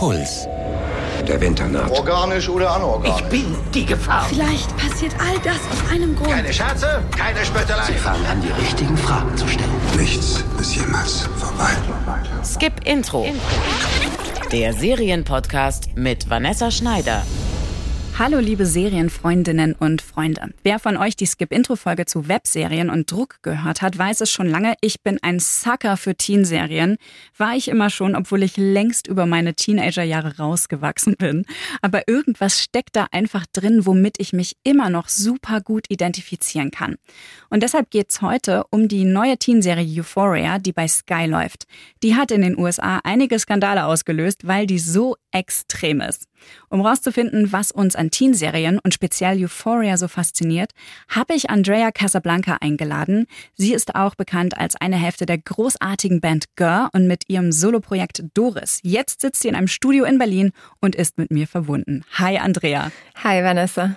Puls. Der Winter naht. Organisch oder anorganisch? Ich bin die Gefahr. Vielleicht passiert all das aus einem Grund. Keine Scherze, keine Spöttelei. Sie fangen an, die richtigen Fragen zu stellen. Nichts ist jemals vorbei. Skip Intro. Der Serienpodcast mit Vanessa Schneider. Hallo liebe Serienfreundinnen und Freunde. Wer von euch die Skip-Intro-Folge zu Webserien und Druck gehört hat, weiß es schon lange, ich bin ein Sucker für Teenserien. War ich immer schon, obwohl ich längst über meine Teenagerjahre rausgewachsen bin. Aber irgendwas steckt da einfach drin, womit ich mich immer noch super gut identifizieren kann. Und deshalb geht's heute um die neue Teenserie Euphoria, die bei Sky läuft. Die hat in den USA einige Skandale ausgelöst, weil die so extrem ist. Um herauszufinden, was uns an Teenserien und speziell Euphoria so fasziniert, habe ich Andrea Casablanca eingeladen. Sie ist auch bekannt als eine Hälfte der großartigen Band Gör und mit ihrem Soloprojekt Doris. Jetzt sitzt sie in einem Studio in Berlin und ist mit mir verbunden. Hi Andrea. Hi Vanessa.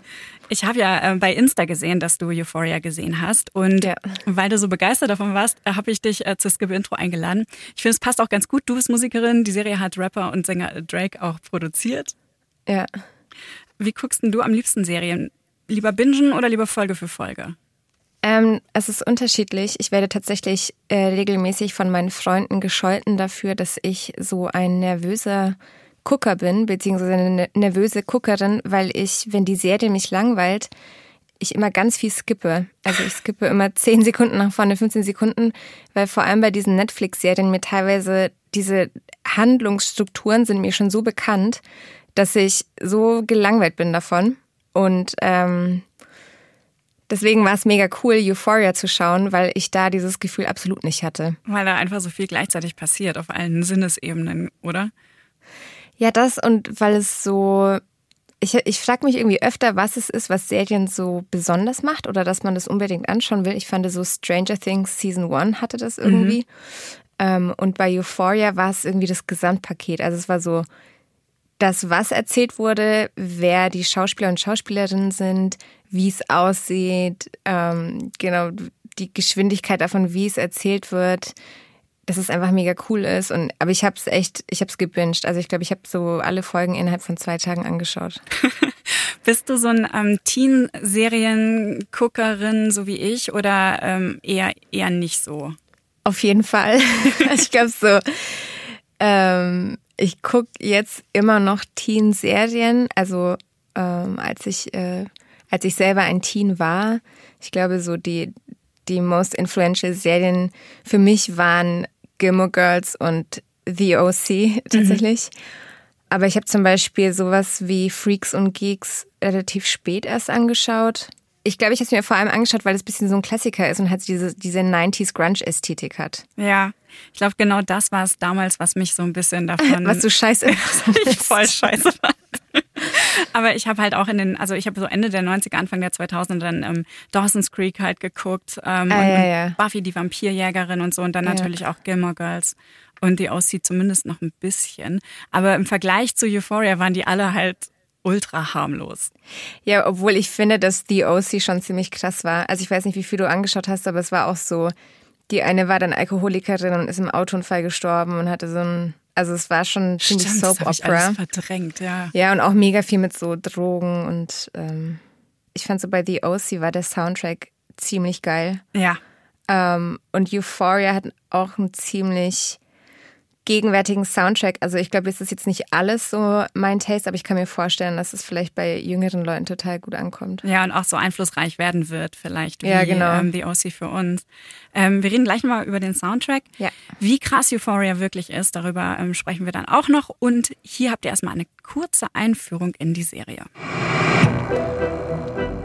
Ich habe ja äh, bei Insta gesehen, dass du Euphoria gesehen hast. Und ja. weil du so begeistert davon warst, äh, habe ich dich äh, zur Skip-Intro eingeladen. Ich finde, es passt auch ganz gut. Du bist Musikerin. Die Serie hat Rapper und Sänger Drake auch produziert. Ja. Wie guckst denn du am liebsten Serien? Lieber bingen oder lieber Folge für Folge? Ähm, es ist unterschiedlich. Ich werde tatsächlich äh, regelmäßig von meinen Freunden gescholten dafür, dass ich so ein nervöser Gucker bin, beziehungsweise eine ne-, nervöse Guckerin, weil ich, wenn die Serie mich langweilt, ich immer ganz viel skippe. Also ich skippe immer 10 Sekunden nach vorne, 15 Sekunden, weil vor allem bei diesen Netflix-Serien mir teilweise diese Handlungsstrukturen sind mir schon so bekannt, dass ich so gelangweilt bin davon. Und ähm, deswegen war es mega cool, Euphoria zu schauen, weil ich da dieses Gefühl absolut nicht hatte. Weil da einfach so viel gleichzeitig passiert auf allen Sinnesebenen, oder? Ja, das und weil es so. Ich, ich frage mich irgendwie öfter, was es ist, was Serien so besonders macht oder dass man das unbedingt anschauen will. Ich fand so Stranger Things Season 1 hatte das irgendwie. Mhm. Ähm, und bei Euphoria war es irgendwie das Gesamtpaket. Also es war so das, was erzählt wurde, wer die Schauspieler und Schauspielerinnen sind, wie es aussieht, ähm, genau die Geschwindigkeit davon, wie es erzählt wird, dass es einfach mega cool ist. Und aber ich habe es echt, ich habe es gebinged. Also ich glaube, ich habe so alle Folgen innerhalb von zwei Tagen angeschaut. Bist du so ein ähm, Teen-Serien-Guckerin, so wie ich, oder ähm, eher eher nicht so? Auf jeden Fall. ich glaube so. Ähm, ich gucke jetzt immer noch Teen-Serien. Also ähm, als ich äh, als ich selber ein Teen war, ich glaube so die die most influential Serien für mich waren Gilmore Girls und The OC mhm. tatsächlich. Mhm. Aber ich habe zum Beispiel sowas wie Freaks und Geeks relativ spät erst angeschaut. Ich glaube, ich habe es mir vor allem angeschaut, weil es ein bisschen so ein Klassiker ist und halt diese, diese 90s Grunge-Ästhetik hat. Ja, ich glaube, genau das war es damals, was mich so ein bisschen davon. Was du scheiße ich voll scheiße fand. Aber ich habe halt auch in den, also ich habe so Ende der 90er, Anfang der 2000er dann ähm, Dawson's Creek halt geguckt ähm, ah, und, ja, ja. Buffy die Vampirjägerin und so und dann ja. natürlich auch Gilmore Girls. Und die aussieht zumindest noch ein bisschen. Aber im Vergleich zu Euphoria waren die alle halt ultra harmlos. Ja, obwohl ich finde, dass The OC schon ziemlich krass war. Also ich weiß nicht, wie viel du angeschaut hast, aber es war auch so, die eine war dann Alkoholikerin und ist im Autounfall gestorben und hatte so ein, also es war schon ziemlich Stimmt, Soap das Opera. Ich alles verdrängt, ja. Ja, und auch mega viel mit so Drogen und ähm, ich fand so bei The OC war der Soundtrack ziemlich geil. Ja. Ähm, und Euphoria hat auch ein ziemlich gegenwärtigen Soundtrack. Also ich glaube, es ist jetzt nicht alles so mein Taste, aber ich kann mir vorstellen, dass es vielleicht bei jüngeren Leuten total gut ankommt. Ja, und auch so einflussreich werden wird vielleicht wie ja, genau. ähm, The OC für uns. Ähm, wir reden gleich mal über den Soundtrack. Ja. Wie krass Euphoria wirklich ist, darüber ähm, sprechen wir dann auch noch. Und hier habt ihr erstmal eine kurze Einführung in die Serie.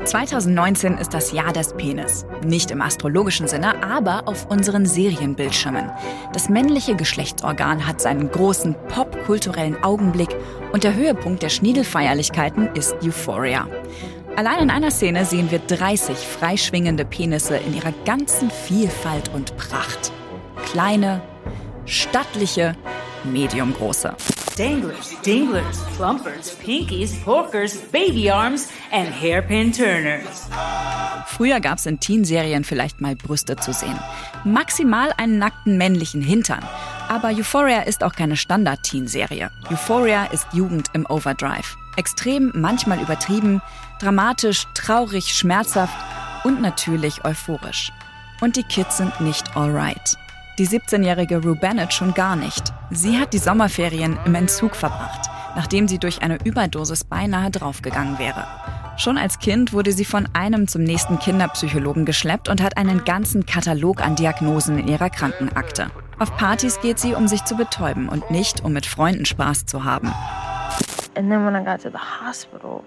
2019 ist das Jahr des Penis. Nicht im astrologischen Sinne, aber auf unseren Serienbildschirmen. Das männliche Geschlechtsorgan hat seinen großen popkulturellen Augenblick und der Höhepunkt der Schniedelfeierlichkeiten ist Euphoria. Allein in einer Szene sehen wir 30 freischwingende Penisse in ihrer ganzen Vielfalt und Pracht. Kleine, stattliche, mediumgroße. Danglers, dinglers, plumpers, pinkies, porkers, baby arms and hairpin turners. Früher gab es in Teenserien vielleicht mal Brüste zu sehen. Maximal einen nackten männlichen Hintern. Aber Euphoria ist auch keine Standard-Teen-Serie. Euphoria ist Jugend im Overdrive. Extrem, manchmal übertrieben, dramatisch, traurig, schmerzhaft und natürlich euphorisch. Und die Kids sind nicht alright. Die 17-jährige Rue Bennett schon gar nicht. Sie hat die Sommerferien im Entzug verbracht, nachdem sie durch eine Überdosis beinahe draufgegangen wäre. Schon als Kind wurde sie von einem zum nächsten Kinderpsychologen geschleppt und hat einen ganzen Katalog an Diagnosen in ihrer Krankenakte. Auf Partys geht sie, um sich zu betäuben und nicht, um mit Freunden Spaß zu haben. And then when I got to the hospital,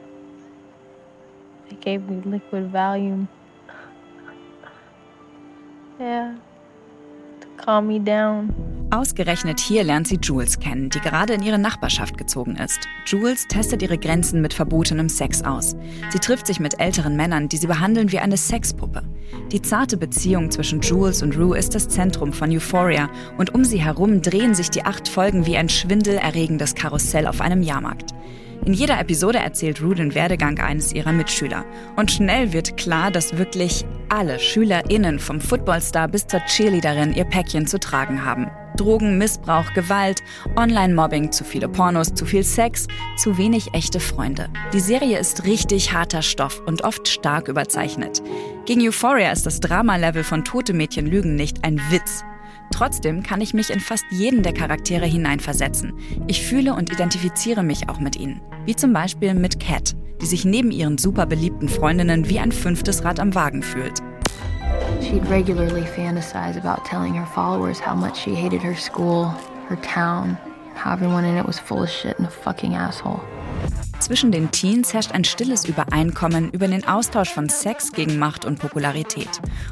they gave me liquid Valium. Yeah, calm me down. Ausgerechnet hier lernt sie Jules kennen, die gerade in ihre Nachbarschaft gezogen ist. Jules testet ihre Grenzen mit verbotenem Sex aus. Sie trifft sich mit älteren Männern, die sie behandeln wie eine Sexpuppe. Die zarte Beziehung zwischen Jules und Rue ist das Zentrum von Euphoria und um sie herum drehen sich die acht Folgen wie ein schwindelerregendes Karussell auf einem Jahrmarkt. In jeder Episode erzählt Rue den Werdegang eines ihrer Mitschüler. Und schnell wird klar, dass wirklich alle SchülerInnen vom Footballstar bis zur Cheerleaderin ihr Päckchen zu tragen haben. Drogen, Missbrauch, Gewalt, Online-Mobbing, zu viele Pornos, zu viel Sex, zu wenig echte Freunde. Die Serie ist richtig harter Stoff und oft stark überzeichnet. Gegen Euphoria ist das Drama-Level von Tote Mädchen Lügen nicht ein Witz. Trotzdem kann ich mich in fast jeden der Charaktere hineinversetzen. Ich fühle und identifiziere mich auch mit ihnen. Wie zum Beispiel mit Cat, die sich neben ihren super beliebten Freundinnen wie ein fünftes Rad am Wagen fühlt. She'd regularly fantasize about telling her followers how much she hated her school, her town, how everyone in it was full of shit and a fucking asshole. Zwischen den Teens herrscht ein stilles Übereinkommen über den Austausch von Sex gegen Macht und Popularität.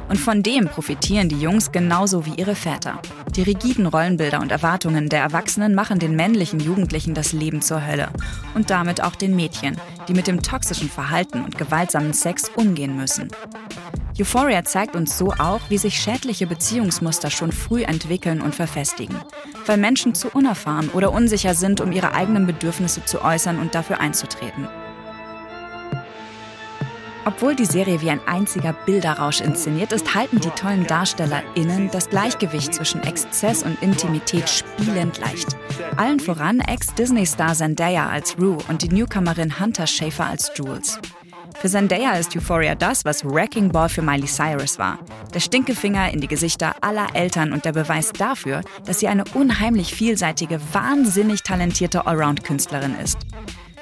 Und von dem profitieren die Jungs genauso wie ihre Väter. Die rigiden Rollenbilder und Erwartungen der Erwachsenen machen den männlichen Jugendlichen das Leben zur Hölle. Und damit auch den Mädchen, die mit dem toxischen Verhalten und gewaltsamen Sex umgehen müssen. Euphoria zeigt uns so auch, wie sich schädliche Beziehungsmuster schon früh entwickeln und verfestigen, weil Menschen zu unerfahren oder unsicher sind, um ihre eigenen Bedürfnisse zu äußern und dafür einzutreten. Obwohl die Serie wie ein einziger Bilderrausch inszeniert ist, halten die tollen DarstellerInnen das Gleichgewicht zwischen Exzess und Intimität spielend leicht. Allen voran Ex-Disney-Star Zendaya als Rue und die Newcomerin Hunter Schafer als Jules. Für Zendaya ist Euphoria das, was Wrecking Ball für Miley Cyrus war. Der Stinkefinger in die Gesichter aller Eltern und der Beweis dafür, dass sie eine unheimlich vielseitige, wahnsinnig talentierte Allround-Künstlerin ist.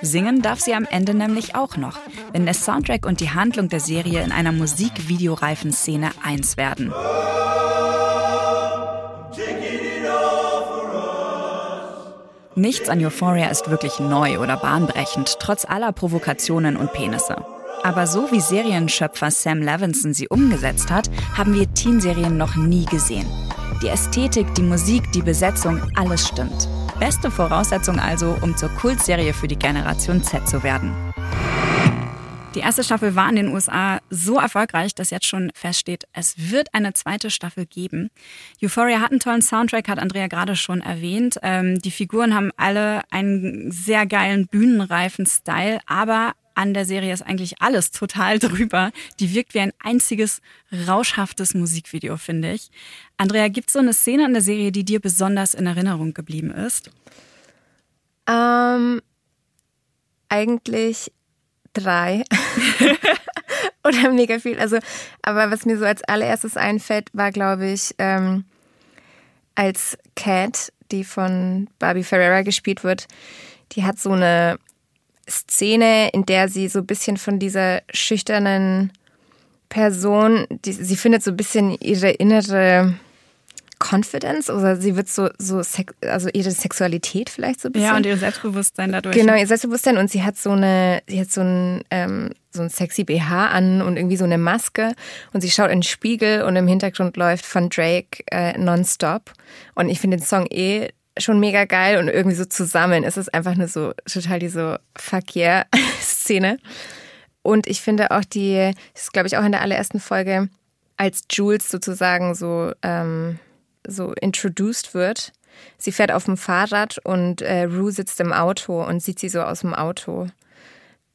Singen darf sie am Ende nämlich auch noch, wenn der Soundtrack und die Handlung der Serie in einer musikvideoreifen Szene eins werden. Nichts an Euphoria ist wirklich neu oder bahnbrechend, trotz aller Provokationen und Penisse. Aber so wie Serienschöpfer Sam Levinson sie umgesetzt hat, haben wir Teenserien noch nie gesehen. Die Ästhetik, die Musik, die Besetzung, alles stimmt. Beste Voraussetzung also, um zur Kultserie für die Generation Z zu werden. Die erste Staffel war in den USA so erfolgreich, dass jetzt schon feststeht, es wird eine zweite Staffel geben. Euphoria hat einen tollen Soundtrack, hat Andrea gerade schon erwähnt. Ähm, die Figuren haben alle einen sehr geilen bühnenreifen Style, aber an der Serie ist eigentlich alles total drüber. Die wirkt wie ein einziges rauschhaftes Musikvideo, finde ich. Andrea, gibt es so eine Szene in der Serie, die dir besonders in Erinnerung geblieben ist? Ähm, eigentlich drei. Oder mega viel. Also, aber was mir so als allererstes einfällt, war, glaube ich, ähm, als Cat, die von Barbie Ferreira gespielt wird, die hat so eine Szene, in der sie so ein bisschen von dieser schüchternen Person, die, sie findet so ein bisschen ihre innere Confidence oder sie wird so, so also ihre Sexualität vielleicht so ein bisschen. Ja, und ihr Selbstbewusstsein dadurch. Genau, ihr Selbstbewusstsein und sie hat so eine, sie hat so ein, ähm, so ein sexy BH an und irgendwie so eine Maske und sie schaut in den Spiegel und im Hintergrund läuft von Drake äh, nonstop und ich finde den Song eh schon mega geil und irgendwie so zusammen ist es einfach nur so total diese Fuck yeah Szene. Und ich finde auch die, das ist glaube ich auch in der allerersten Folge, als Jules sozusagen so, ähm, so introduced wird. Sie fährt auf dem Fahrrad und äh, Rue sitzt im Auto und sieht sie so aus dem Auto.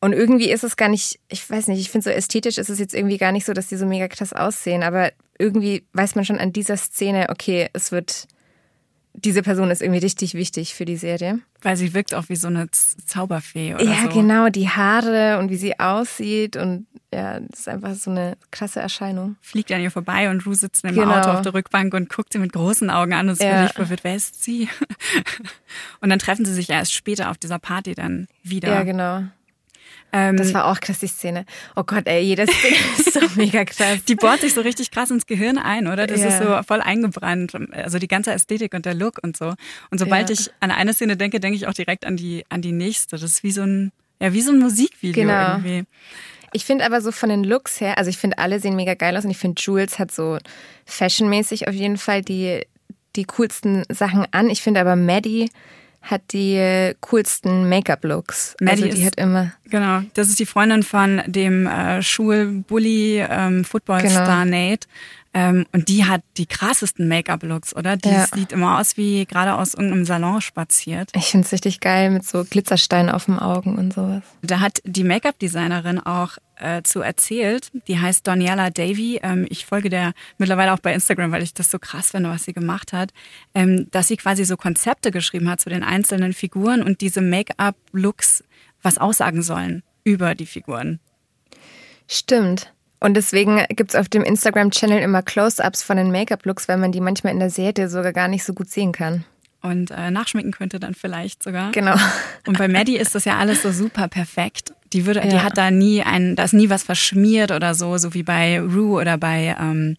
Und irgendwie ist es gar nicht, ich weiß nicht, ich finde so ästhetisch ist es jetzt irgendwie gar nicht so, dass die so mega krass aussehen, aber irgendwie weiß man schon an dieser Szene, okay, es wird diese Person ist irgendwie richtig wichtig für die Serie. Weil sie wirkt auch wie so eine Zauberfee oder ja, so. genau, die Haare und wie sie aussieht und ja, das ist einfach so eine krasse Erscheinung. Fliegt an ihr vorbei und Rue sitzt im Genau. Auto auf der Rückbank und guckt sie mit großen Augen an und ist Ja. völlig verwirrt, wer ist sie? und dann treffen sie sich ja erst später auf dieser Party dann wieder. Ja, genau. Ähm, Das war auch krass, die Szene. Oh Gott, ey, jede Szene ist so mega krass. die bohrt sich so richtig krass ins Gehirn ein, oder? Das Ja. ist so voll eingebrannt. Also die ganze Ästhetik und der Look und so. Und sobald Ja. ich an eine Szene denke, denke ich auch direkt an die, an die nächste. Das ist wie so ein, ja, wie so ein Musikvideo Genau. irgendwie. Ich finde aber so von den Looks her, also ich finde alle sehen mega geil aus und ich finde Jules hat so fashionmäßig auf jeden Fall die, die coolsten Sachen an. Ich finde aber Maddie hat die äh, coolsten Make-up-Looks. Also die ist- hat immer, Genau, das ist die Freundin von dem äh, Schulbully ähm, Footballstar Genau. Nate. Ähm, und die hat die krassesten Make-up-Looks, oder? Die Ja. sieht immer aus wie gerade aus irgendeinem Salon spaziert. ich finde es richtig geil mit so Glitzersteinen auf den Augen und sowas. Da hat die Make-up-Designerin auch äh, zu erzählt. Die heißt Daniela Davy. Ähm, ich folge der mittlerweile auch bei Instagram, weil ich das so krass finde, was sie gemacht hat. Ähm, dass sie quasi so Konzepte geschrieben hat zu den einzelnen Figuren und diese Make-up-Looks was aussagen sollen über die Figuren. Stimmt. Und deswegen gibt's auf dem Instagram-Channel immer Close-Ups von den Make-up-Looks, weil man die manchmal in der Serie sogar gar nicht so gut sehen kann. Und äh, nachschminken könnte dann vielleicht sogar. Genau. Und bei Maddie ist das ja alles so super perfekt. Die würde, die Ja. hat da nie ein, da ist nie was verschmiert oder so, so wie bei Rue oder bei ähm,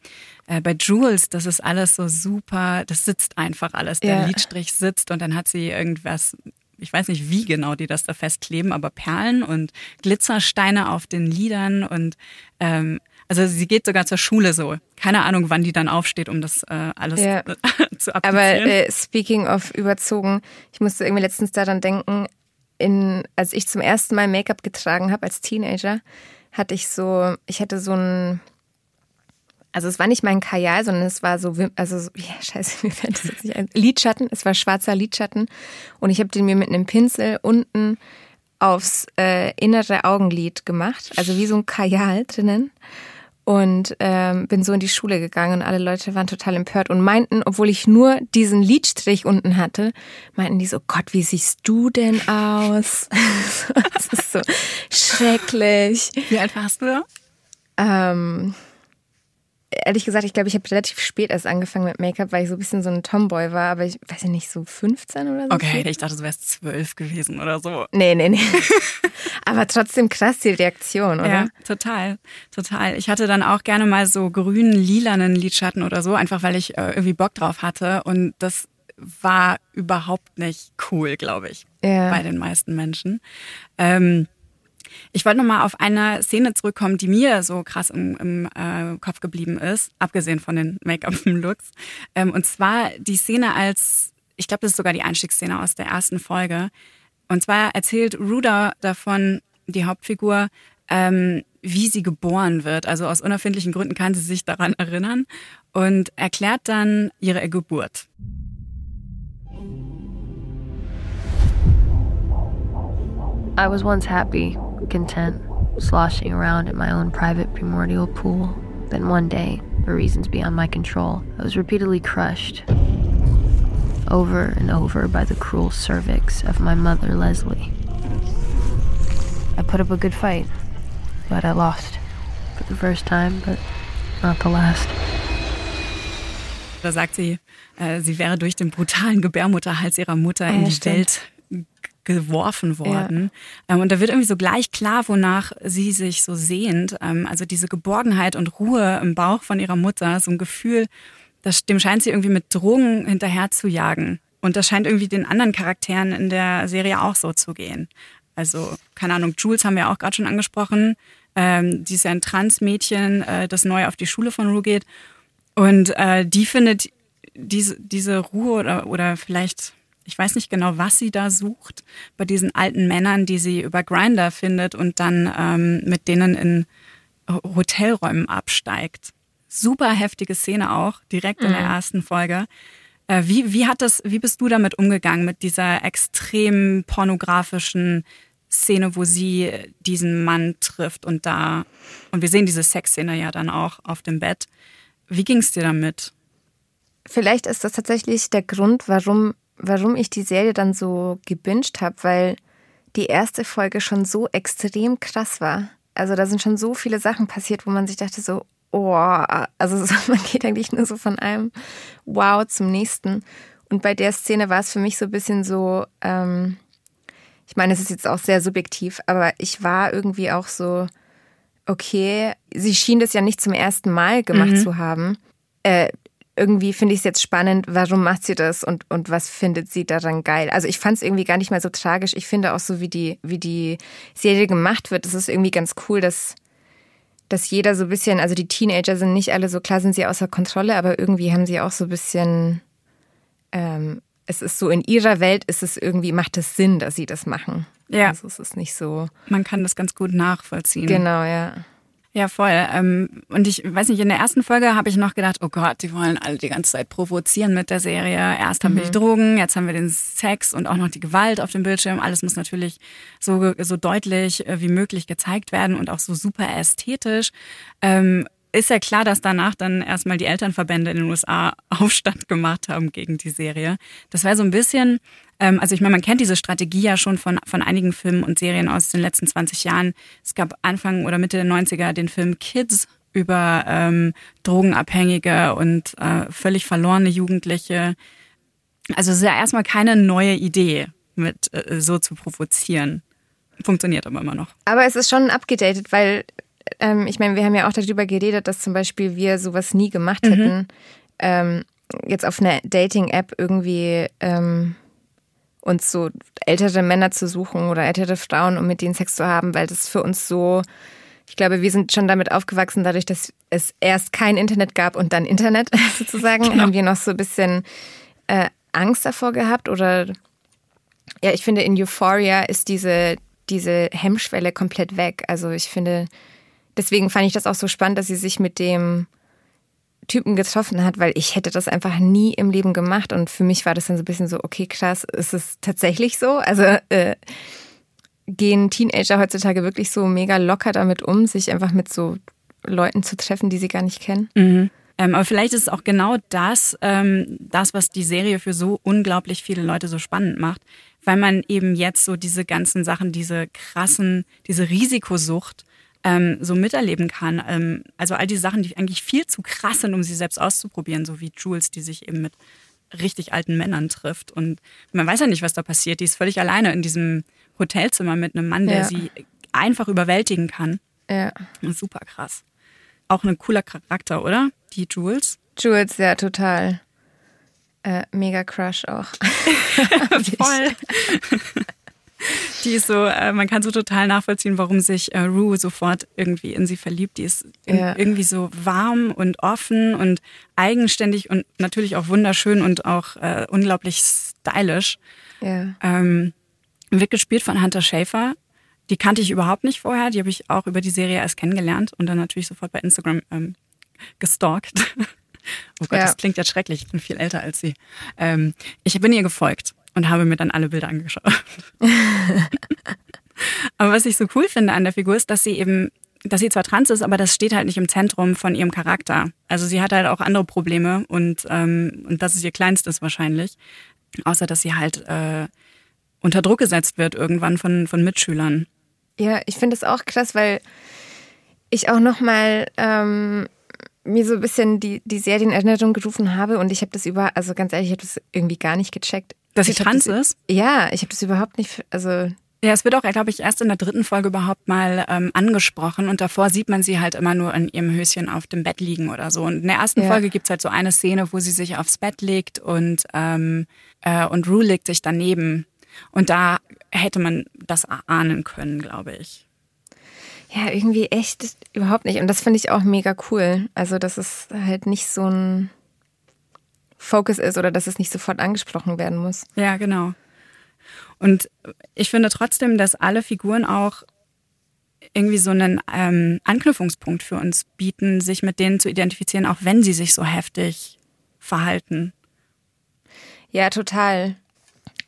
äh, bei Jules. Das ist alles so super. Das sitzt einfach alles. Der Ja. Lidstrich sitzt und dann hat sie irgendwas. Ich weiß nicht, wie genau die das da festkleben, aber Perlen und Glitzersteine auf den Lidern und ähm, also sie geht sogar zur Schule so. Keine Ahnung, wann die dann aufsteht, um das äh, alles Ja. zu Aber applizieren. äh, speaking of überzogen, ich musste irgendwie letztens daran denken, in, als ich zum ersten Mal Make-up getragen habe als Teenager, hatte ich so, ich hatte so ein, also es war nicht mein Kajal, sondern es war so, also so, ja, scheiße, mir fällt das jetzt nicht ein, Lidschatten, es war schwarzer Lidschatten. Und ich habe den mir mit einem Pinsel unten aufs äh, innere Augenlid gemacht, also wie so ein Kajal drinnen und ähm, bin so in die Schule gegangen und alle Leute waren total empört und meinten, obwohl ich nur diesen Lidstrich unten hatte, meinten die so, Gott, wie siehst du denn aus? das ist so schrecklich. Wie alt warst du da? Ähm, ehrlich gesagt, ich glaube, ich habe relativ spät erst angefangen mit Make-up, weil ich so ein bisschen so ein Tomboy war, aber ich weiß ja nicht, so 15 oder so. Okay, ich dachte, du wärst zwölf gewesen oder so. Nee, nee, nee. aber trotzdem krass die Reaktion, oder? Ja, total, total. Ich hatte dann auch gerne mal so grünen, lilanen Lidschatten oder so, einfach weil ich äh, irgendwie Bock drauf hatte. Und das war überhaupt nicht cool, glaube ich, Ja. bei den meisten Menschen. Ähm, ich wollte nochmal auf eine Szene zurückkommen, die mir so krass im, im äh, Kopf geblieben ist, abgesehen von den Make-up-Looks. Ähm, und zwar die Szene als, ich glaube, das ist sogar die Einstiegsszene aus der ersten Folge. Und zwar erzählt Ruda davon, die Hauptfigur, ähm, wie sie geboren wird. Also aus unerfindlichen Gründen kann sie sich daran erinnern und erklärt dann ihre Geburt. I was once happy, content, sloshing around in my own private primordial pool. Then one day, for reasons beyond my control, I was repeatedly crushed over and over by the cruel cervix of my mother, Leslie. I put up a good fight, but I lost. For the first time, but not the last. Da sagt sie, äh, sie wäre durch den brutalen Gebärmutterhals ihrer Mutter in die stimmt. Welt g- geworfen worden. Ähm, und da wird irgendwie so gleich klar, wonach sie sich so sehnt. Ähm, also diese Geborgenheit und Ruhe im Bauch von ihrer Mutter, so ein Gefühl, das, dem scheint sie irgendwie mit Drogen hinterher zu jagen. Und das scheint irgendwie den anderen Charakteren in der Serie auch so zu gehen. Also, keine Ahnung, Jules haben wir auch gerade schon angesprochen. Ähm, die ist ja ein Transmädchen, äh, das neu auf die Schule von Rue geht. Und äh, die findet diese, diese Ruhe oder, oder vielleicht, ich weiß nicht genau, was sie da sucht, bei diesen alten Männern, die sie über Grinder findet und dann ähm, mit denen in Hotelräumen absteigt. Super heftige Szene auch, direkt in der ersten Folge. Äh, wie, wie hat das, wie bist du damit umgegangen, mit dieser extrem pornografischen Szene, wo sie diesen Mann trifft und da, und wir sehen diese Sexszene ja dann auch auf dem Bett. Wie ging es dir damit? vielleicht ist das tatsächlich der Grund, warum, warum ich die Serie dann so gebinged habe, weil die erste Folge schon so extrem krass war. Also da sind schon so viele Sachen passiert, wo man sich dachte so, oh, also so, man geht eigentlich nur so von einem Wow zum nächsten. Und bei der Szene war es für mich so ein bisschen so, ähm, ich meine, es ist jetzt auch sehr subjektiv, aber ich war irgendwie auch so, okay, sie schien das ja nicht zum ersten Mal gemacht mhm. zu haben. Äh, irgendwie finde ich es jetzt spannend, warum macht sie das und, und was findet sie daran geil. Also ich fand es irgendwie gar nicht mal so tragisch. Ich finde auch so, wie die, wie die Serie gemacht wird, das ist irgendwie ganz cool, dass, dass jeder so ein bisschen, also die Teenager sind nicht alle so, klar sind sie außer Kontrolle, aber irgendwie haben sie auch so ein bisschen, ähm, es ist so in ihrer Welt ist es irgendwie, macht es Sinn, dass sie das machen. Ja. Also es ist nicht so. Man kann das ganz gut nachvollziehen. Genau, ja. Ja, voll. Ähm, und ich weiß nicht, in der ersten Folge habe ich noch gedacht, oh Gott, die wollen alle die ganze Zeit provozieren mit der Serie. Erst haben mhm. wir die Drogen, jetzt haben wir den Sex und auch noch die Gewalt auf dem Bildschirm. Alles muss natürlich so, so deutlich äh, wie möglich gezeigt werden und auch so super ästhetisch. Ähm, ist ja klar, dass danach dann erstmal die Elternverbände in den USA Aufstand gemacht haben gegen die Serie. Das war so ein bisschen, ähm, also ich meine, man kennt diese Strategie ja schon von, von einigen Filmen und Serien aus den letzten 20 Jahren. Es gab Anfang oder Mitte der 90er den Film Kids über ähm, Drogenabhängige und äh, völlig verlorene Jugendliche. Also es ist ja erstmal keine neue Idee, mit äh, so zu provozieren. Funktioniert aber immer noch. Aber es ist schon abgedatet, weil ähm, ich meine, wir haben ja auch darüber geredet, dass zum Beispiel wir sowas nie gemacht mhm. hätten. Mhm. Ähm, jetzt auf einer Dating-App irgendwie ähm, uns so ältere Männer zu suchen oder ältere Frauen, um mit denen Sex zu haben, weil das für uns so, ich glaube, wir sind schon damit aufgewachsen, dadurch, dass es erst kein Internet gab und dann Internet sozusagen, genau. haben wir noch so ein bisschen äh, Angst davor gehabt oder ja, ich finde, in Euphoria ist diese, diese Hemmschwelle komplett weg. Also ich finde, deswegen fand ich das auch so spannend, dass sie sich mit dem Typen getroffen hat, weil ich hätte das einfach nie im Leben gemacht und für mich war das dann so ein bisschen so, okay, krass, ist es tatsächlich so? Also äh, gehen Teenager heutzutage wirklich so mega locker damit um, sich einfach mit so Leuten zu treffen, die sie gar nicht kennen? Mhm. Ähm, aber vielleicht ist es auch genau das, ähm, das, was die Serie für so unglaublich viele Leute so spannend macht, weil man eben jetzt so diese ganzen Sachen, diese krassen, diese Risikosucht ähm, so miterleben kann. Ähm, also all die Sachen, die eigentlich viel zu krass sind, um sie selbst auszuprobieren, so wie Jules, die sich eben mit richtig alten Männern trifft. Und man weiß ja nicht, was da passiert. Die ist völlig alleine in diesem Hotelzimmer mit einem Mann, der ja. sie einfach überwältigen kann. Ja. Super krass. Auch ein cooler Charakter, oder? Die Jules. Jules, ja, total. Äh, mega Crush auch. Voll. Die ist so, äh, man kann so total nachvollziehen, warum sich äh, Rue sofort irgendwie in sie verliebt. Die ist ja. irgendwie so warm und offen und eigenständig und natürlich auch wunderschön und auch äh, unglaublich stylisch. Ja. Ähm, wird gespielt von Hunter Schafer. Die kannte ich überhaupt nicht vorher. Die habe ich auch über die Serie erst kennengelernt und dann natürlich sofort bei Instagram ähm, gestalkt. oh Gott, ja. das klingt jetzt schrecklich. Ich bin viel älter als sie. Ähm, ich bin ihr gefolgt und habe mir dann alle Bilder angeschaut. aber was ich so cool finde an der Figur ist, dass sie eben, dass sie zwar trans ist, aber das steht halt nicht im Zentrum von ihrem Charakter. Also sie hat halt auch andere Probleme und, ähm, und das ist ihr kleinstes wahrscheinlich. Außer dass sie halt äh, unter Druck gesetzt wird irgendwann von, von Mitschülern. Ja, ich finde es auch krass, weil ich auch nochmal ähm, mir so ein bisschen die, die Serie in Erinnerung gerufen habe und ich habe das über, also ganz ehrlich, ich habe das irgendwie gar nicht gecheckt. Dass sie trans das, ist? Ja, ich habe das überhaupt nicht, also. Ja, es wird auch, glaube ich, erst in der dritten Folge überhaupt mal ähm, angesprochen und davor sieht man sie halt immer nur in ihrem Höschen auf dem Bett liegen oder so. Und in der ersten ja. Folge gibt's halt so eine Szene, wo sie sich aufs Bett legt und, ähm, äh, und Rue legt sich daneben. Und da hätte man das ahnen können, glaube ich. Ja, irgendwie echt überhaupt nicht. Und das finde ich auch mega cool. Also, dass es halt nicht so ein Focus ist oder dass es nicht sofort angesprochen werden muss. Ja, genau. Und ich finde trotzdem, dass alle Figuren auch irgendwie so einen ähm, Anknüpfungspunkt für uns bieten, sich mit denen zu identifizieren, auch wenn sie sich so heftig verhalten. Ja, total.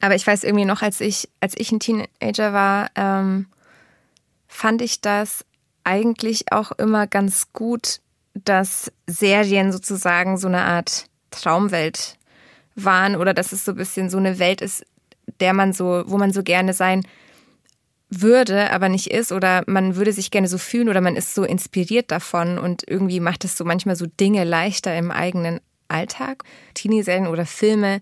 Aber ich weiß irgendwie noch, als ich, als ich ein Teenager war, ähm, fand ich das eigentlich auch immer ganz gut, dass Serien sozusagen so eine Art Traumwelt waren oder dass es so ein bisschen so eine Welt ist, der man so, wo man so gerne sein würde, aber nicht ist oder man würde sich gerne so fühlen oder man ist so inspiriert davon und irgendwie macht es so manchmal so Dinge leichter im eigenen Alltag. Teenie-Serien oder Filme,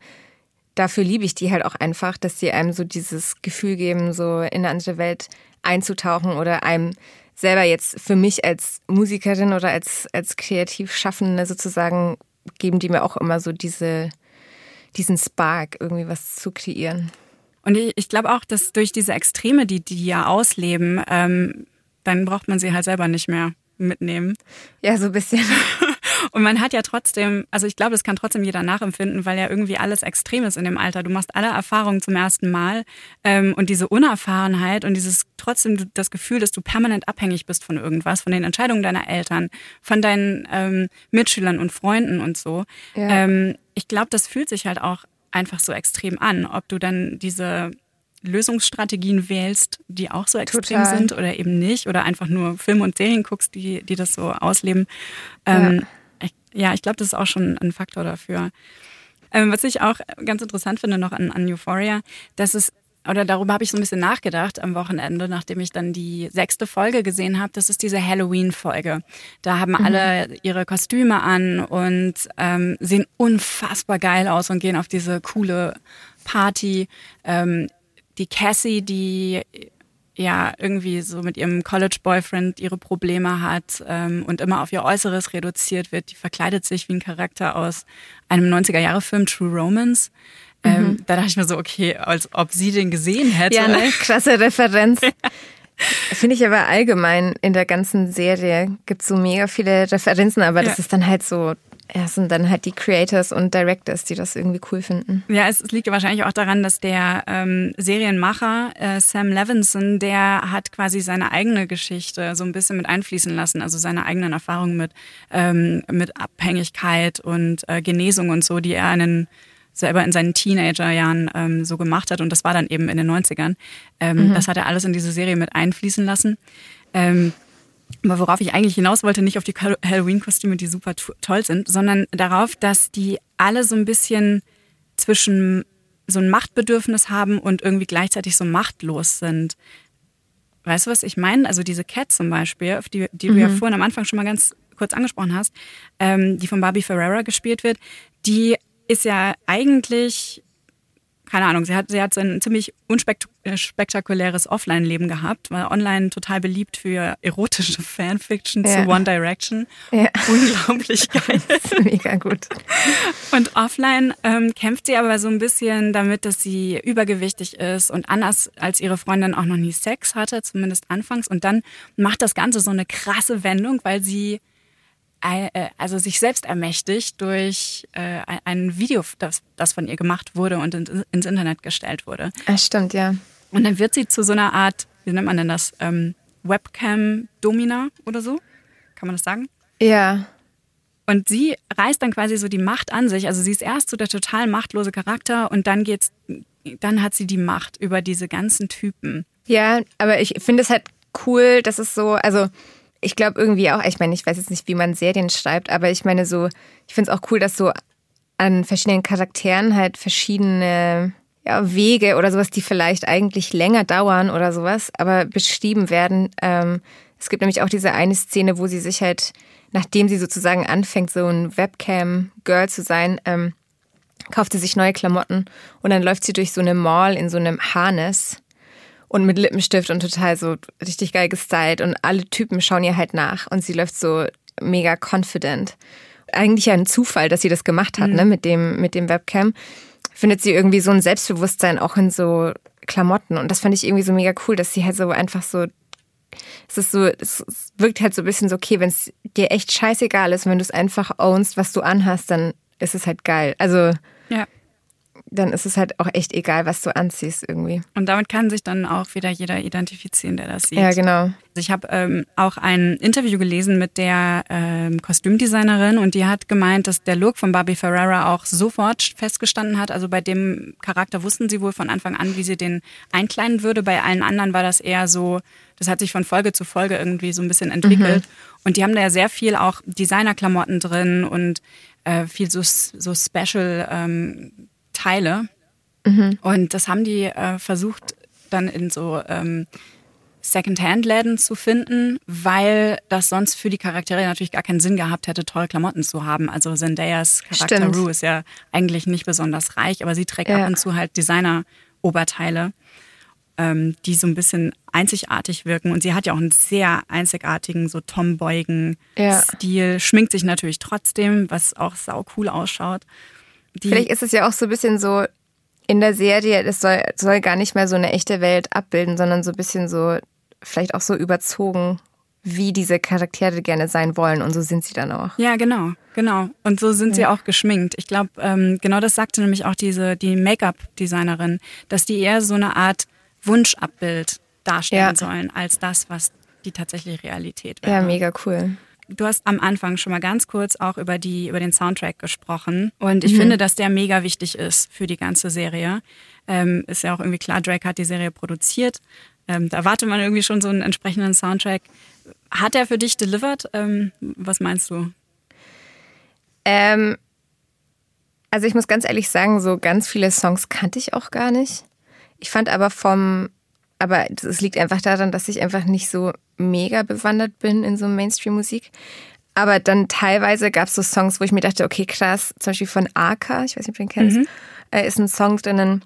dafür liebe ich die halt auch einfach, dass sie einem so dieses Gefühl geben, so in eine andere Welt einzutauchen oder einem selber jetzt für mich als Musikerin oder als, als kreativ Schaffende sozusagen geben die mir auch immer so diese, diesen Spark, irgendwie was zu kreieren. Und ich, ich glaube auch, dass durch diese Extreme, die die ja ausleben, ähm, dann braucht man sie halt selber nicht mehr mitnehmen. Ja, so ein bisschen. Und man hat ja trotzdem, also ich glaube, das kann trotzdem jeder nachempfinden, weil ja irgendwie alles extrem ist in dem Alter. Du machst alle Erfahrungen zum ersten Mal ähm, und diese Unerfahrenheit und dieses trotzdem das Gefühl, dass du permanent abhängig bist von irgendwas, von den Entscheidungen deiner Eltern, von deinen ähm, Mitschülern und Freunden und so. Ja. Ähm, ich glaube, das fühlt sich halt auch einfach so extrem an, ob du dann diese Lösungsstrategien wählst, die auch so extrem Total. sind oder eben nicht, oder einfach nur Filme und Serien guckst, die, die das so ausleben. Ähm, ja. Ja, ich glaube, das ist auch schon ein Faktor dafür. Ähm, was ich auch ganz interessant finde noch an, an Euphoria, dass es oder darüber habe ich so ein bisschen nachgedacht am Wochenende, nachdem ich dann die sechste Folge gesehen habe. Das ist diese Halloween-Folge. Da haben mhm. alle ihre Kostüme an und ähm, sehen unfassbar geil aus und gehen auf diese coole Party. Ähm, die Cassie, die ja irgendwie so mit ihrem College-Boyfriend ihre Probleme hat ähm, und immer auf ihr Äußeres reduziert wird, die verkleidet sich wie ein Charakter aus einem 90er-Jahre-Film True Romance. Ähm, mhm. Da dachte ich mir so, okay, als ob sie den gesehen hätte. Ja, ne? krasse Referenz. Finde ich aber allgemein in der ganzen Serie gibt es so mega viele Referenzen, aber ja. das ist dann halt so ja, es sind dann halt die Creators und Directors, die das irgendwie cool finden. Ja, es, es liegt wahrscheinlich auch daran, dass der ähm, Serienmacher äh, Sam Levinson, der hat quasi seine eigene Geschichte so ein bisschen mit einfließen lassen, also seine eigenen Erfahrungen mit, ähm, mit Abhängigkeit und äh, Genesung und so, die er einen selber in seinen Teenagerjahren ähm, so gemacht hat und das war dann eben in den 90ern. Ähm, mhm. Das hat er alles in diese Serie mit einfließen lassen. Ähm, aber worauf ich eigentlich hinaus wollte, nicht auf die Halloween-Kostüme, die super toll sind, sondern darauf, dass die alle so ein bisschen zwischen so ein Machtbedürfnis haben und irgendwie gleichzeitig so machtlos sind. Weißt du, was ich meine? Also diese Cat zum Beispiel, auf die, die mhm. du ja mhm. vorhin am Anfang schon mal ganz kurz angesprochen hast, ähm, die von Barbie Ferreira gespielt wird, die ist ja eigentlich keine Ahnung, sie hat, sie hat so ein ziemlich unspektakuläres Offline-Leben gehabt, war online total beliebt für erotische Fanfiction ja. zu One Direction. Ja. Unglaublich geil. mega gut. Und offline ähm, kämpft sie aber so ein bisschen damit, dass sie übergewichtig ist und anders als ihre Freundin auch noch nie Sex hatte, zumindest anfangs. Und dann macht das Ganze so eine krasse Wendung, weil sie äh, also sich selbst ermächtigt durch äh, ein Video, das, das von ihr gemacht wurde und ins Internet gestellt wurde. Ah, stimmt, ja. Und dann wird sie zu so einer Art, wie nennt man denn das, ähm, Webcam-Domina oder so? Kann man das sagen? Ja. Und sie reißt dann quasi so die Macht an sich. Also sie ist erst so der total machtlose Charakter und dann geht's, dann hat sie die Macht über diese ganzen Typen. Ja, aber ich finde es halt cool, dass es so, also ich glaube irgendwie auch, ich meine, ich weiß jetzt nicht, wie man Serien schreibt, aber ich meine so, ich finde es auch cool, dass so an verschiedenen Charakteren halt verschiedene ja, Wege oder sowas, die vielleicht eigentlich länger dauern oder sowas, aber beschrieben werden. Ähm, es gibt nämlich auch diese eine Szene, wo sie sich halt, nachdem sie sozusagen anfängt, so ein Webcam-Girl zu sein, ähm, kauft sie sich neue Klamotten und dann läuft sie durch so eine Mall in so einem Harness und mit Lippenstift und total so richtig geil gestylt und alle Typen schauen ihr halt nach und sie läuft so mega confident. Eigentlich ja ein Zufall, dass sie das gemacht hat, mhm. ne, mit dem, mit dem Webcam. Findet sie irgendwie so ein Selbstbewusstsein auch in so Klamotten und das fand ich irgendwie so mega cool, dass sie halt so einfach so es ist so, es wirkt halt so ein bisschen so, okay, wenn es dir echt scheißegal ist, wenn du es einfach ownst, was du anhast, dann ist es halt geil. Also ja dann ist es halt auch echt egal, was du anziehst irgendwie. Und damit kann sich dann auch wieder jeder identifizieren, der das sieht. Ja, genau. Also ich habe ähm, auch ein Interview gelesen mit der ähm, Kostümdesignerin und die hat gemeint, dass der Look von Barbie Ferrera auch sofort festgestanden hat. Also bei dem Charakter wussten sie wohl von Anfang an, wie sie den einkleiden würde. Bei allen anderen war das eher so, das hat sich von Folge zu Folge irgendwie so ein bisschen entwickelt. Mhm. Und die haben da ja sehr viel auch Designerklamotten drin und äh, viel so, so Special ähm, Teile. Mhm. Und das haben die äh, versucht dann in so ähm, Secondhand-Läden zu finden, weil das sonst für die Charaktere natürlich gar keinen Sinn gehabt hätte, tolle Klamotten zu haben. Also Zendayas Charakter Stimmt. Rue ist ja eigentlich nicht besonders reich, aber sie trägt ja. ab und zu halt Designer-Oberteile, ähm, die so ein bisschen einzigartig wirken. Und sie hat ja auch einen sehr einzigartigen, so tomboyigen ja. Stil, schminkt sich natürlich trotzdem, was auch sau cool ausschaut. Vielleicht ist es ja auch so ein bisschen so in der Serie, das soll, soll gar nicht mehr so eine echte Welt abbilden, sondern so ein bisschen so vielleicht auch so überzogen, wie diese Charaktere gerne sein wollen. Und so sind sie dann auch. Ja, genau, genau. Und so sind ja. sie auch geschminkt. Ich glaube, ähm, genau das sagte nämlich auch diese, die Make-up-Designerin, dass die eher so eine Art Wunschabbild darstellen ja. sollen, als das, was die tatsächliche Realität wäre. Ja, mega cool. Du hast am Anfang schon mal ganz kurz auch über die über den Soundtrack gesprochen und ich mhm. finde, dass der mega wichtig ist für die ganze Serie. Ähm, ist ja auch irgendwie klar, Drake hat die Serie produziert ähm, da erwartet man irgendwie schon so einen entsprechenden Soundtrack. Hat er für dich delivered? Ähm, was meinst du? Ähm, also ich muss ganz ehrlich sagen, so ganz viele Songs kannte ich auch gar nicht. Ich fand aber vom, aber es liegt einfach daran, dass ich einfach nicht so mega bewandert bin in so Mainstream-Musik. Aber dann teilweise gab es so Songs, wo ich mir dachte, okay, krass, zum Beispiel von Arca, ich weiß nicht, ob du den kennst, mhm. äh, ist ein Song drinnen,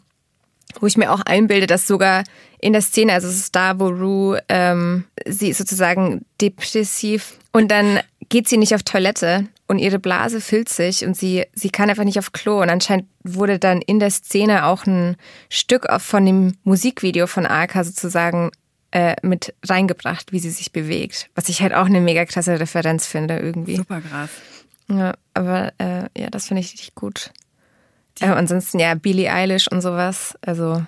wo ich mir auch einbilde, dass sogar in der Szene, also es ist da, wo Rue, ähm, sie ist sozusagen depressiv und dann geht sie nicht auf Toilette und ihre Blase füllt sich und sie, sie kann einfach nicht auf Klo und anscheinend wurde dann in der Szene auch ein Stück von dem Musikvideo von Arka sozusagen äh, mit reingebracht, wie sie sich bewegt, was ich halt auch eine mega klasse Referenz finde irgendwie. Super krass. Ja, aber äh, ja, das finde ich richtig gut. Äh, ansonsten ja, Billie Eilish und sowas. Also.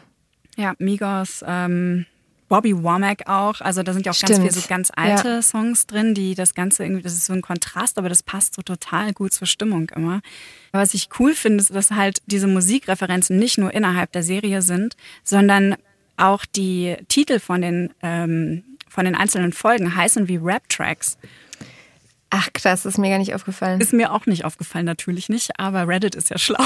Ja, Migos, ähm, Bobby Womack auch. Also da sind ja auch Stimmt. ganz viele so ganz alte ja. Songs drin, die das Ganze irgendwie, das ist so ein Kontrast, aber das passt so total gut zur Stimmung immer. Was ich cool finde, ist, dass halt diese Musikreferenzen nicht nur innerhalb der Serie sind, sondern auch die Titel von den, ähm, von den einzelnen Folgen heißen wie Rap-Tracks. Ach krass, ist mir gar nicht aufgefallen. Ist mir auch nicht aufgefallen, natürlich nicht, aber Reddit ist ja schlau.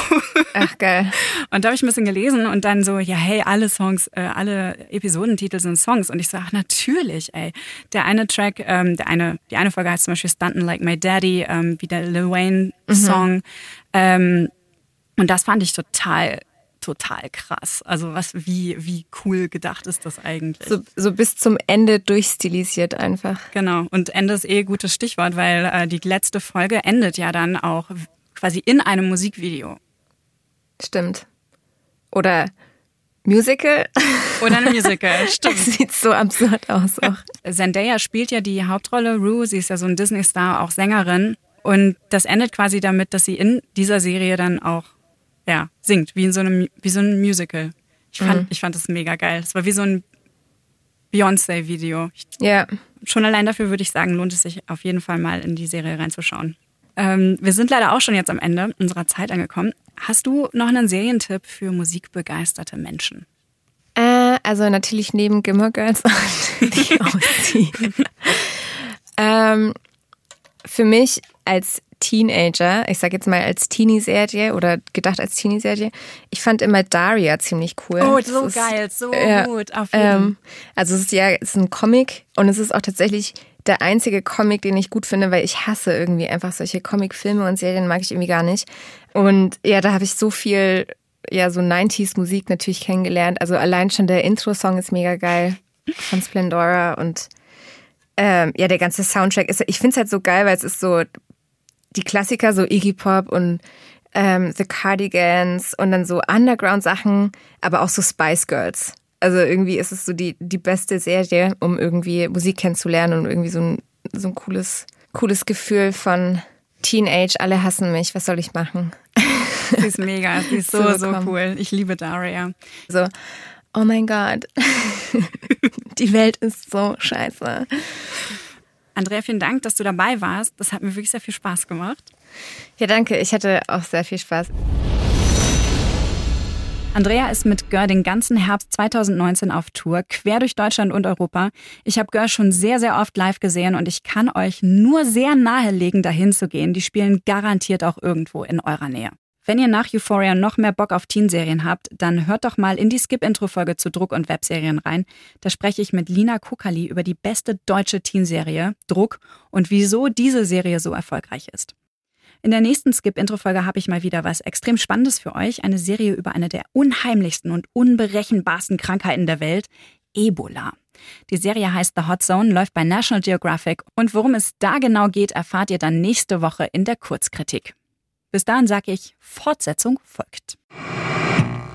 Ach geil. Und da habe ich ein bisschen gelesen und dann so, ja hey, alle Songs, äh, alle Episodentitel sind Songs. Und ich so, ach natürlich, ey. Der eine Track, ähm, der eine, die eine Folge heißt zum Beispiel Stuntin' Like My Daddy, ähm, wie der Lil Wayne Song. Mhm. Ähm, und das fand ich total total krass. Also was, wie, wie cool gedacht ist das eigentlich? So, so bis zum Ende durchstilisiert einfach. Genau. Und Ende ist eh ein gutes Stichwort, weil äh, die letzte Folge endet ja dann auch quasi in einem Musikvideo. Stimmt. Oder Musical. Oder ein Musical, stimmt. Das sieht so absurd aus auch. Zendaya spielt ja die Hauptrolle. Rue, sie ist ja so ein Disney-Star, auch Sängerin. Und das endet quasi damit, dass sie in dieser Serie dann auch ja, singt, wie in so einem, wie so ein Musical. Ich fand, mhm. ich fand das mega geil. Es war wie so ein Beyoncé-Video. Ja. Schon allein dafür würde ich sagen, lohnt es sich auf jeden Fall mal in die Serie reinzuschauen. Ähm, wir sind leider auch schon jetzt am Ende unserer Zeit angekommen. Hast du noch einen Serientipp für musikbegeisterte Menschen? Äh, also natürlich neben Gimmer Girls die ausziehen. ähm, für mich als Teenager, ich sag jetzt mal als Teenie-Serie oder gedacht als Teenie-Serie, ich fand immer Daria ziemlich cool. Oh, so ist, geil, so äh, gut. Auf jeden. Ähm, also es ist ja, es ist ein Comic und es ist auch tatsächlich der einzige Comic, den ich gut finde, weil ich hasse irgendwie einfach solche Comic-Filme und Serien mag ich irgendwie gar nicht. Und ja, da habe ich so viel, ja, so 90s-Musik natürlich kennengelernt. Also allein schon der Intro-Song ist mega geil von Splendora und ähm, ja, der ganze Soundtrack ist, ich finde es halt so geil, weil es ist so die Klassiker, so Iggy Pop und ähm, The Cardigans und dann so Underground-Sachen, aber auch so Spice Girls. Also irgendwie ist es so die, die beste Serie, um irgendwie Musik kennenzulernen und irgendwie so ein, so ein cooles, cooles Gefühl von Teenage, alle hassen mich, was soll ich machen? Sie ist mega, sie ist so, so cool. Ich liebe Daria. So, oh mein Gott, die Welt ist so scheiße. Andrea, vielen Dank, dass du dabei warst. Das hat mir wirklich sehr viel Spaß gemacht. Ja, danke. Ich hatte auch sehr viel Spaß. Andrea ist mit Gör den ganzen Herbst 2019 auf Tour, quer durch Deutschland und Europa. Ich habe Gör schon sehr, sehr oft live gesehen und ich kann euch nur sehr nahelegen, dahin zu gehen. Die spielen garantiert auch irgendwo in eurer Nähe. Wenn ihr nach Euphoria noch mehr Bock auf Teenserien habt, dann hört doch mal in die Skip-Intro-Folge zu Druck und Webserien rein. Da spreche ich mit Lina Kukali über die beste deutsche Teenserie, Druck, und wieso diese Serie so erfolgreich ist. In der nächsten Skip-Intro-Folge habe ich mal wieder was extrem Spannendes für euch. Eine Serie über eine der unheimlichsten und unberechenbarsten Krankheiten der Welt, Ebola. Die Serie heißt The Hot Zone, läuft bei National Geographic und worum es da genau geht, erfahrt ihr dann nächste Woche in der Kurzkritik. Bis dahin sage ich, Fortsetzung folgt.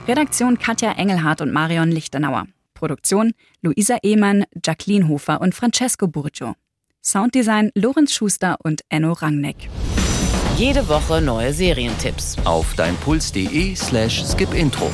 Redaktion Katja Engelhardt und Marion Lichtenauer. Produktion Luisa Ehmann, Jacqueline Hofer und Francesco Burgio. Sounddesign Lorenz Schuster und Enno Rangneck. Jede Woche neue Serientipps. Auf deinpuls.de slash skipintro.